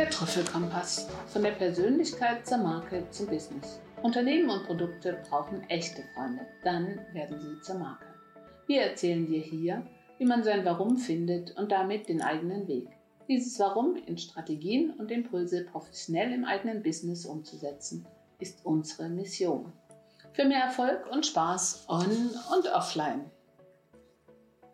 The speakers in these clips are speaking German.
Der Trüffelkompass. Von der Persönlichkeit zur Marke zum Business. Unternehmen und Produkte brauchen echte Freunde. Dann werden sie zur Marke. Wir erzählen dir hier, wie man sein Warum findet und damit den eigenen Weg. Dieses Warum in Strategien und Impulse professionell im eigenen Business umzusetzen, ist unsere Mission. Für mehr Erfolg und Spaß on und offline.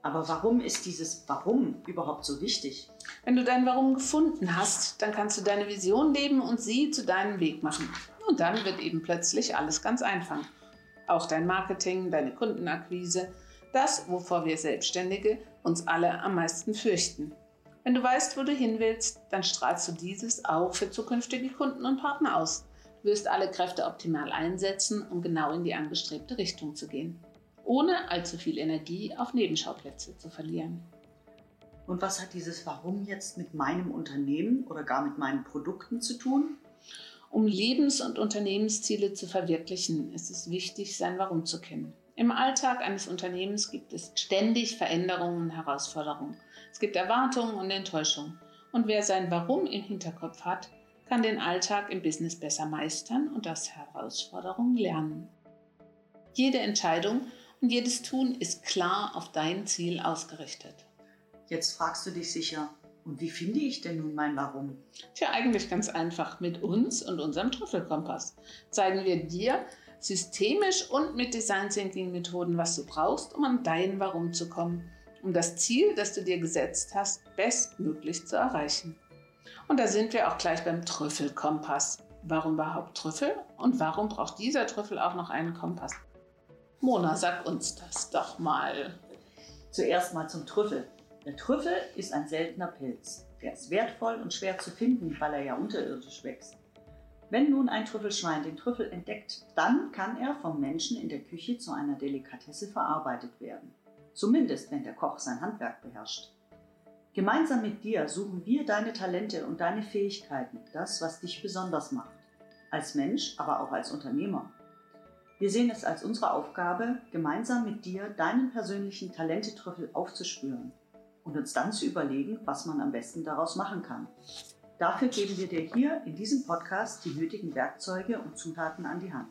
Aber warum ist dieses Warum überhaupt so wichtig? Wenn du dein Warum gefunden hast, dann kannst du deine Vision leben und sie zu deinem Weg machen. Und dann wird eben plötzlich alles ganz einfach. Auch dein Marketing, deine Kundenakquise, das, wovor wir Selbstständige uns alle am meisten fürchten. Wenn du weißt, wo du hin willst, dann strahlst du dieses auch für zukünftige Kunden und Partner aus. Du wirst alle Kräfte optimal einsetzen, um genau in die angestrebte Richtung zu gehen ohne allzu viel Energie auf Nebenschauplätze zu verlieren. Und was hat dieses Warum jetzt mit meinem Unternehmen oder gar mit meinen Produkten zu tun? Um Lebens- und Unternehmensziele zu verwirklichen, ist es wichtig, sein Warum zu kennen. Im Alltag eines Unternehmens gibt es ständig Veränderungen und Herausforderungen. Es gibt Erwartungen und Enttäuschungen. Und wer sein Warum im Hinterkopf hat, kann den Alltag im Business besser meistern und aus Herausforderungen lernen. Jede Entscheidung und jedes Tun ist klar auf dein Ziel ausgerichtet. Jetzt fragst du dich sicher, und wie finde ich denn nun mein Warum? Tja, eigentlich ganz einfach. Mit uns und unserem Trüffelkompass zeigen wir dir systemisch und mit Design Thinking Methoden, was du brauchst, um an dein Warum zu kommen, um das Ziel, das du dir gesetzt hast, bestmöglich zu erreichen. Und da sind wir auch gleich beim Trüffelkompass. Warum überhaupt Trüffel und warum braucht dieser Trüffel auch noch einen Kompass? Mona, sag uns das doch mal. Zuerst mal zum Trüffel. Der Trüffel ist ein seltener Pilz. Der ist wertvoll und schwer zu finden, weil er ja unterirdisch wächst. Wenn nun ein Trüffelschwein den Trüffel entdeckt, dann kann er vom Menschen in der Küche zu einer Delikatesse verarbeitet werden. Zumindest, wenn der Koch sein Handwerk beherrscht. Gemeinsam mit dir suchen wir deine Talente und deine Fähigkeiten, das, was dich besonders macht. Als Mensch, aber auch als Unternehmer. Wir sehen es als unsere Aufgabe, gemeinsam mit dir deinen persönlichen Talentetrüffel aufzuspüren und uns dann zu überlegen, was man am besten daraus machen kann. Dafür geben wir dir hier in diesem Podcast die nötigen Werkzeuge und Zutaten an die Hand.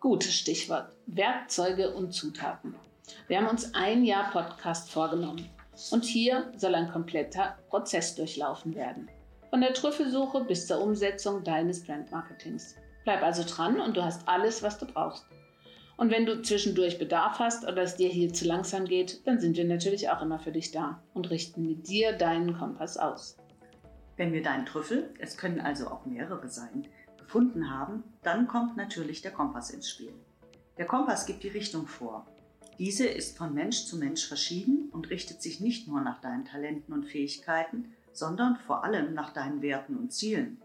Gutes Stichwort. Werkzeuge und Zutaten. Wir haben uns ein Jahr Podcast vorgenommen. Und hier soll ein kompletter Prozess durchlaufen werden. Von der Trüffelsuche bis zur Umsetzung deines Brandmarketings. Bleib also dran und du hast alles, was du brauchst. Und wenn du zwischendurch Bedarf hast oder es dir hier zu langsam geht, dann sind wir natürlich auch immer für dich da und richten mit dir deinen Kompass aus. Wenn wir deinen Trüffel, es können also auch mehrere sein, gefunden haben, dann kommt natürlich der Kompass ins Spiel. Der Kompass gibt die Richtung vor. Diese ist von Mensch zu Mensch verschieden und richtet sich nicht nur nach deinen Talenten und Fähigkeiten, sondern vor allem nach deinen Werten und Zielen.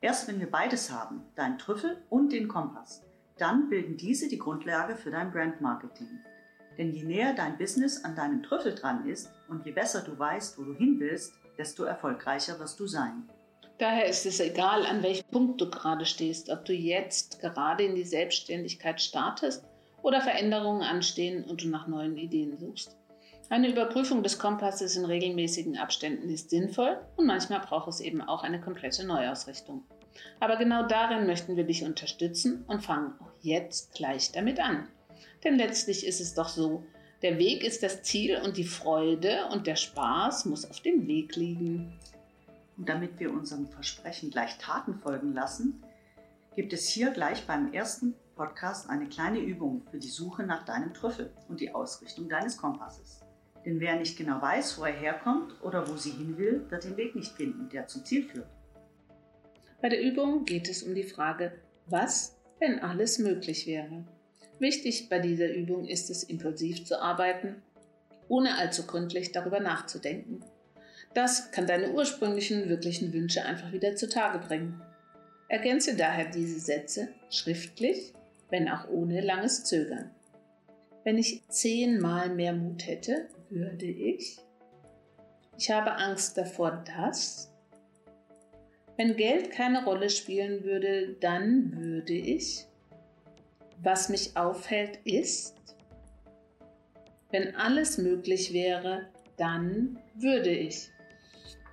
Erst wenn wir beides haben, deinen Trüffel und den Kompass, dann bilden diese die Grundlage für dein Brandmarketing. Denn je näher dein Business an deinem Trüffel dran ist und je besser du weißt, wo du hin willst, desto erfolgreicher wirst du sein. Daher ist es egal, an welchem Punkt du gerade stehst, ob du jetzt gerade in die Selbstständigkeit startest oder Veränderungen anstehen und du nach neuen Ideen suchst. Eine Überprüfung des Kompasses in regelmäßigen Abständen ist sinnvoll und manchmal braucht es eben auch eine komplette Neuausrichtung. Aber genau darin möchten wir dich unterstützen und fangen auch jetzt gleich damit an. Denn letztlich ist es doch so, der Weg ist das Ziel und die Freude und der Spaß muss auf dem Weg liegen. Und damit wir unserem Versprechen gleich Taten folgen lassen, gibt es hier gleich beim ersten Podcast eine kleine Übung für die Suche nach deinem Trüffel und die Ausrichtung deines Kompasses. Denn wer nicht genau weiß, wo er herkommt oder wo sie hin will, wird den Weg nicht finden, der zum Ziel führt. Bei der Übung geht es um die Frage, was, wenn alles möglich wäre. Wichtig bei dieser Übung ist es, impulsiv zu arbeiten, ohne allzu gründlich darüber nachzudenken. Das kann deine ursprünglichen, wirklichen Wünsche einfach wieder zutage bringen. Ergänze daher diese Sätze schriftlich, wenn auch ohne langes Zögern. Wenn ich zehnmal mehr Mut hätte, würde ich. Ich habe Angst davor, dass. Wenn Geld keine Rolle spielen würde, dann würde ich. Was mich aufhält, ist. Wenn alles möglich wäre, dann würde ich.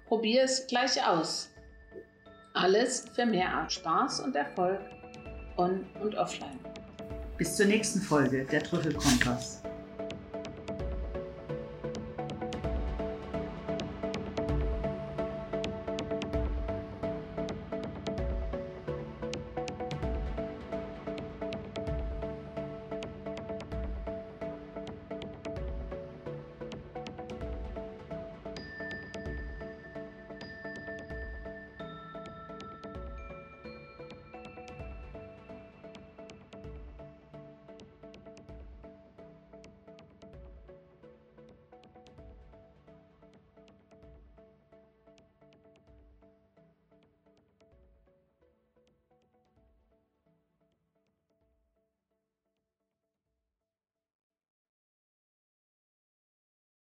Probier es gleich aus. Alles für mehr Spaß und Erfolg on und offline. Bis zur nächsten Folge der Trüffelkompass.